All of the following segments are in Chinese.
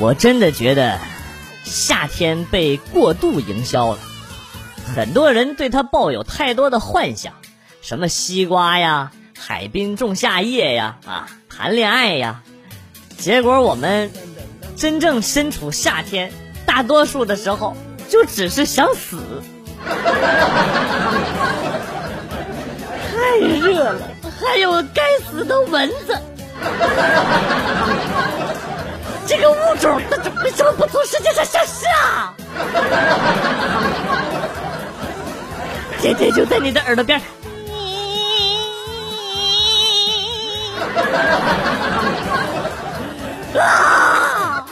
我真的觉得夏天被过度营销了，很多人对它抱有太多的幻想，什么西瓜呀、海滨仲夏夜呀、啊谈恋爱呀，结果我们真正身处夏天，大多数的时候就只是想死。太热了，还有该死的蚊子。这个物种它为什么不从世界上消失啊？天天就在你的耳朵边。啊！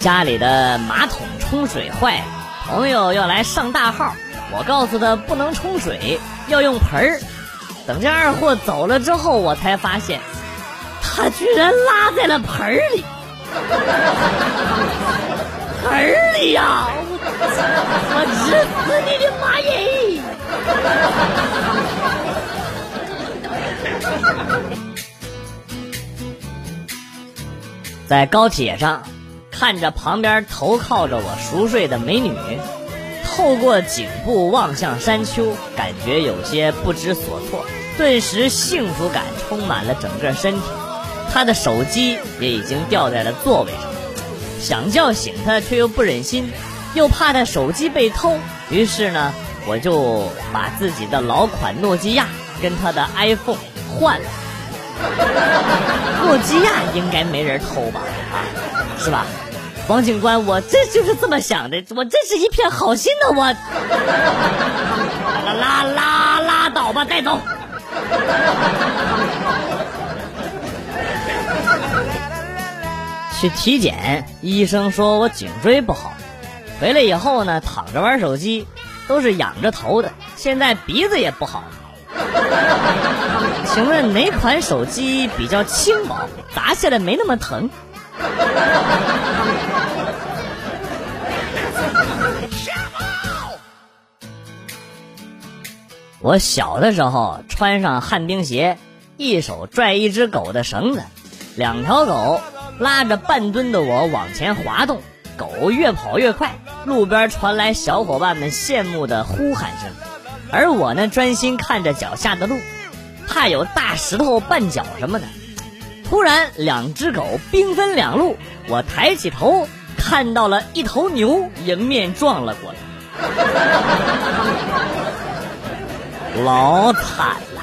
家里的马桶冲水坏，朋友要来上大号，我告诉他不能冲水，要用盆儿。等这二货走了之后，我才发现，他居然拉在了盆儿里，盆儿里呀！我日死你的妈耶！在高铁上。看着旁边头靠着我熟睡的美女，透过颈部望向山丘，感觉有些不知所措，顿时幸福感充满了整个身体。他的手机也已经掉在了座位上，想叫醒他却又不忍心，又怕他手机被偷，于是呢，我就把自己的老款诺基亚跟他的 iPhone 换了。诺基亚应该没人偷吧？啊，是吧？王警官，我这就是这么想的，我这是一片好心的，我拉拉拉拉倒吧，带走。去体检，医生说我颈椎不好，回来以后呢，躺着玩手机，都是仰着头的，现在鼻子也不好。请问哪款手机比较轻薄，砸下来没那么疼？我小的时候穿上旱冰鞋，一手拽一只狗的绳子，两条狗拉着半吨的我往前滑动，狗越跑越快，路边传来小伙伴们羡慕的呼喊声，而我呢专心看着脚下的路，怕有大石头绊脚什么的。突然，两只狗兵分两路，我抬起头看到了一头牛迎面撞了过来，老惨了。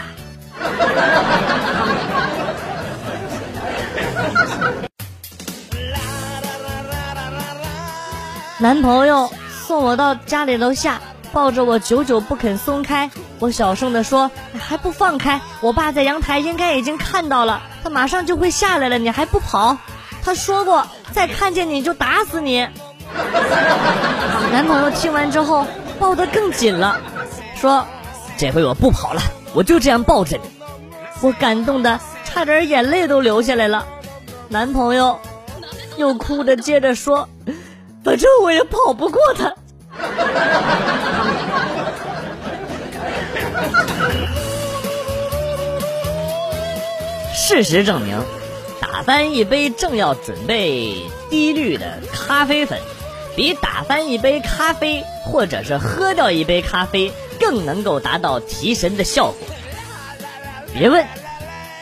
男朋友送我到家里楼下。抱着我久久不肯松开，我小声的说：“还不放开！我爸在阳台应该已经看到了，他马上就会下来了，你还不跑？他说过，再看见你就打死你。”男朋友听完之后抱得更紧了，说：“这回我不跑了，我就这样抱着你。”我感动的差点眼泪都流下来了。男朋友又哭着接着说：“反正我也跑不过他。”事实证明，打翻一杯正要准备滴滤的咖啡粉，比打翻一杯咖啡或者是喝掉一杯咖啡更能够达到提神的效果。别问，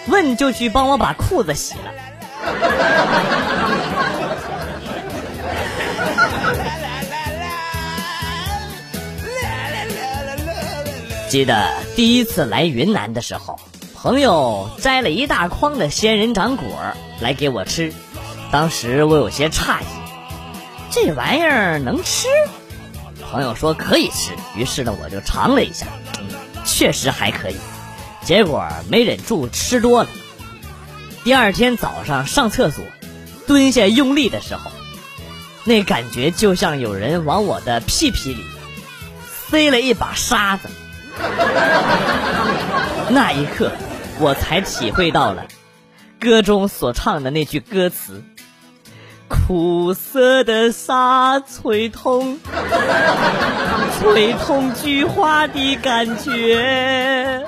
问就去帮我把裤子洗了。记得第一次来云南的时候，朋友摘了一大筐的仙人掌果来给我吃，当时我有些诧异，这玩意儿能吃？朋友说可以吃，于是呢我就尝了一下，确实还可以，结果没忍住吃多了。第二天早上上厕所，蹲下用力的时候，那感觉就像有人往我的屁屁里塞了一把沙子。那一刻，我才体会到了歌中所唱的那句歌词：“苦涩的沙吹痛，吹痛菊花的感觉。”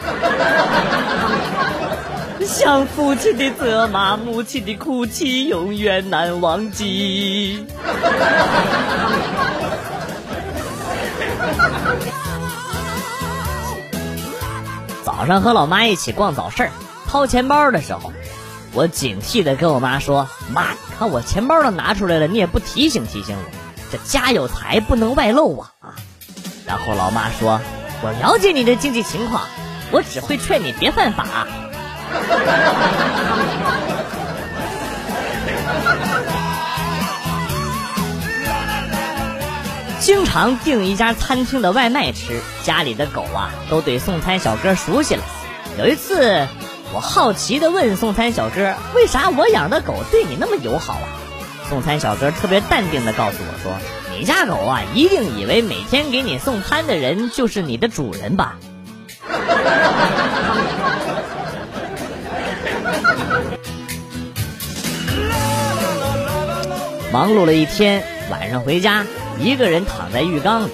像父亲的责骂，母亲的哭泣，永远难忘记。早上和老妈一起逛早市，掏钱包的时候，我警惕的跟我妈说：“妈，你看我钱包都拿出来了，你也不提醒提醒我，这家有财不能外露啊！”啊，然后老妈说：“我了解你的经济情况，我只会劝你别犯法。”经常订一家餐厅的外卖吃，家里的狗啊都对送餐小哥熟悉了。有一次，我好奇的问送餐小哥：“为啥我养的狗对你那么友好啊？”送餐小哥特别淡定的告诉我说：“你家狗啊，一定以为每天给你送餐的人就是你的主人吧。”忙碌了一天，晚上回家，一个人躺在浴缸里，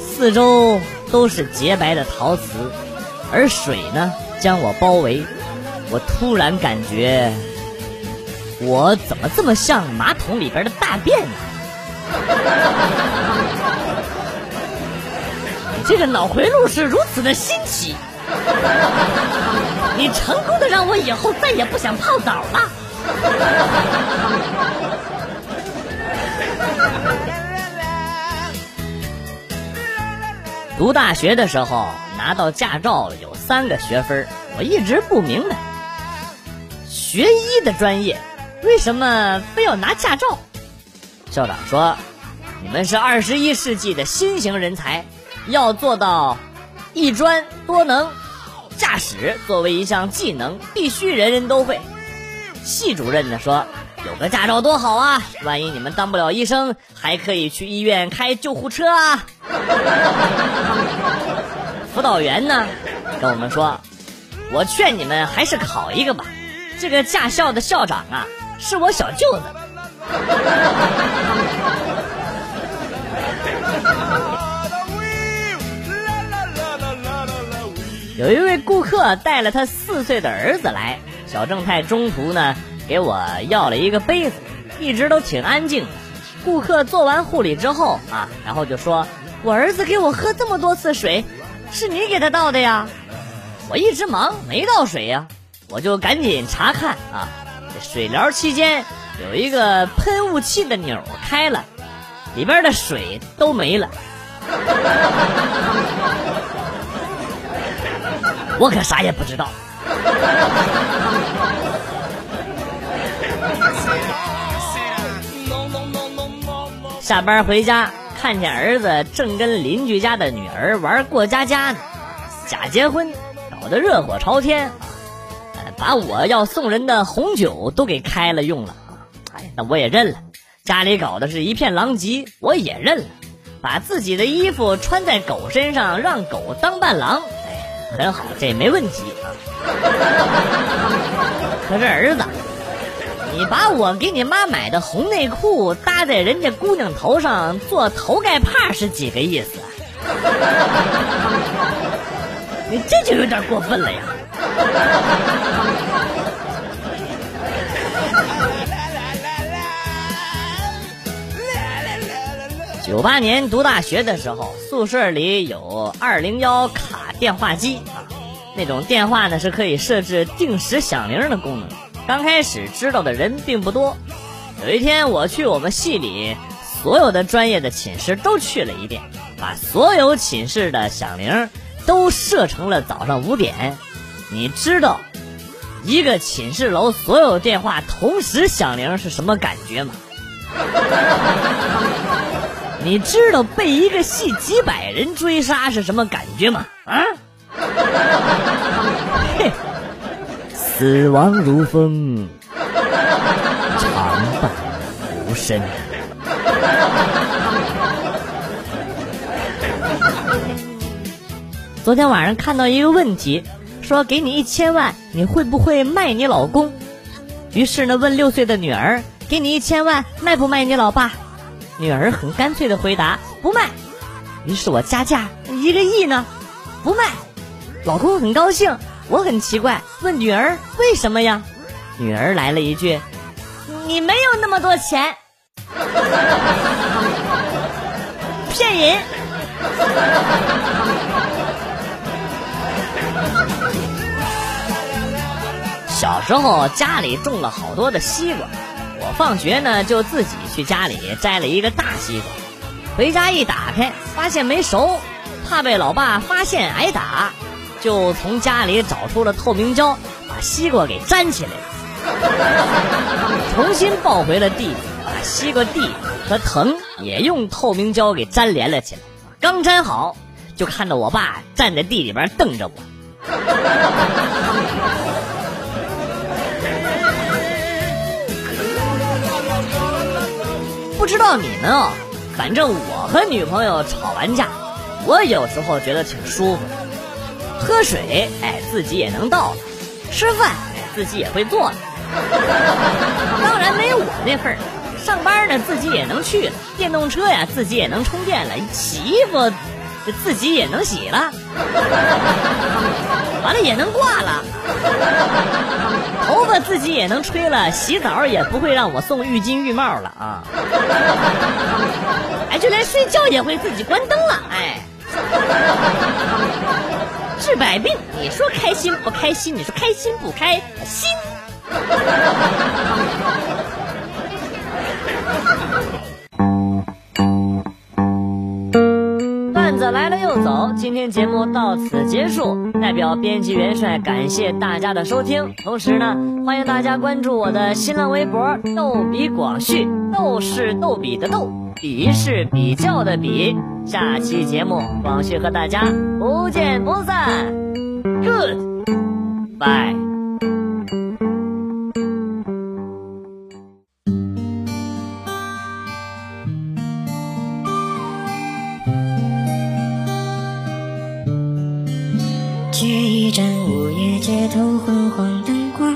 四周都是洁白的陶瓷，而水呢将我包围。我突然感觉，我怎么这么像马桶里边的大便呢？你这个脑回路是如此的新奇，你成功的让我以后再也不想泡澡了。读大学的时候拿到驾照有三个学分，我一直不明白，学医的专业为什么非要拿驾照？校长说，你们是二十一世纪的新型人才，要做到一专多能，驾驶作为一项技能，必须人人都会。系主任呢说。有个驾照多好啊！万一你们当不了医生，还可以去医院开救护车啊！辅导员呢，跟我们说，我劝你们还是考一个吧。这个驾校的校长啊，是我小舅子。有一位顾客带了他四岁的儿子来，小正太中途呢。给我要了一个杯子，一直都挺安静的。顾客做完护理之后啊，然后就说：“我儿子给我喝这么多次水，是你给他倒的呀？”我一直忙没倒水呀，我就赶紧查看啊。这水疗期间有一个喷雾器的钮开了，里边的水都没了。我可啥也不知道。下班回家，看见儿子正跟邻居家的女儿玩过家家呢，假结婚，搞得热火朝天啊，把我要送人的红酒都给开了用了啊！哎，那我也认了，家里搞的是一片狼藉，我也认了，把自己的衣服穿在狗身上，让狗当伴郎，哎，很好，这没问题啊。可是儿子。你把我给你妈买的红内裤搭在人家姑娘头上做头盖帕是几个意思？你这就有点过分了呀！九八年读大学的时候，宿舍里有二零幺卡电话机啊，那种电话呢是可以设置定时响铃的功能。刚开始知道的人并不多。有一天，我去我们系里所有的专业的寝室都去了一遍，把所有寝室的响铃都设成了早上五点。你知道一个寝室楼所有电话同时响铃是什么感觉吗？你知道被一个系几百人追杀是什么感觉吗？啊？死亡如风，长伴无声。昨天晚上看到一个问题，说给你一千万，你会不会卖你老公？于是呢，问六岁的女儿，给你一千万，卖不卖你老爸？女儿很干脆的回答，不卖。于是我加价，一个亿呢？不卖。老公很高兴，我很奇怪，问女儿为什么呀？女儿来了一句：“你没有那么多钱。”骗人！小时候家里种了好多的西瓜，我放学呢就自己去家里摘了一个大西瓜，回家一打开发现没熟，怕被老爸发现挨打。就从家里找出了透明胶，把西瓜给粘起来了，重新抱回了地里，把西瓜蒂和藤也用透明胶给粘连了起来。刚粘好，就看到我爸站在地里边瞪着我。不知道你们哦，反正我和女朋友吵完架，我有时候觉得挺舒服的。喝水，哎，自己也能倒了；吃饭，哎，自己也会做了。当然没有我那份儿。上班呢，自己也能去了；电动车呀，自己也能充电了；洗衣服，自己也能洗了。完了也能挂了。头发自己也能吹了，洗澡也不会让我送浴巾浴帽了啊！哎，就连睡觉也会自己关灯了，哎。治百病，你说开心不开心？你说开心不开心？段子来了又走，今天节目到此结束。代表编辑元帅感谢大家的收听，同时呢，欢迎大家关注我的新浪微博“逗比广旭”，逗是逗比的逗，比是比较的比。下期节目，广旭和大家不见不散。Good，bye。借一盏午夜街头昏黄灯光，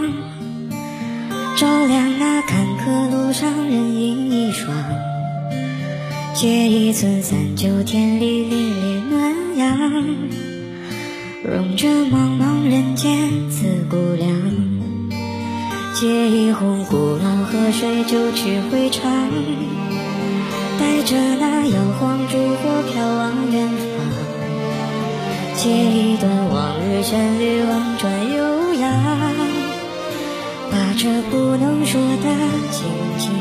照亮那坎坷路上人影一双。借一寸三九天里凛冽暖阳，融这茫茫人间自顾凉。借一泓古老河水九曲回肠，带着那摇晃烛火飘往远方。借一段往日旋律婉转悠扬，把这不能说的轻轻。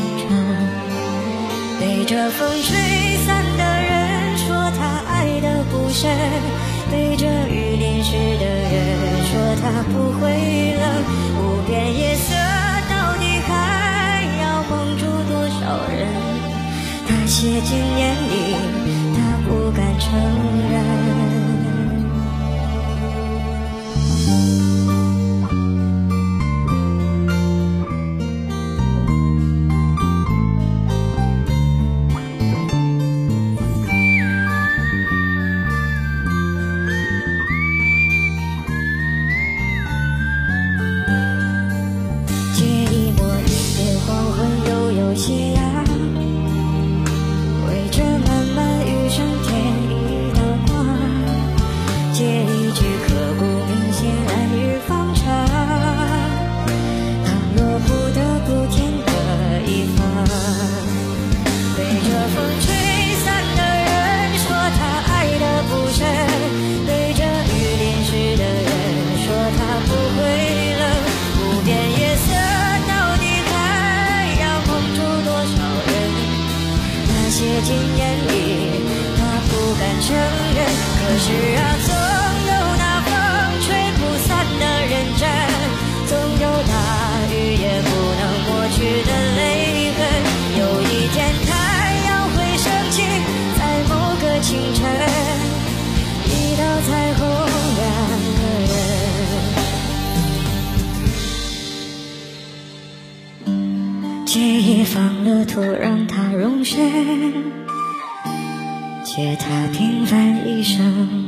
被这风吹散的人说他爱的不深，被这雨淋湿的人说他不会冷。无边夜色到底还要蒙住多少人？他写进眼里，他不敢承认。是啊，总有那风吹不散的认真，总有大雨也不能抹去的泪痕。有一天太阳会升起，在某个清晨，一道彩虹两个人。记忆放了土让，它融雪。借他平凡一生。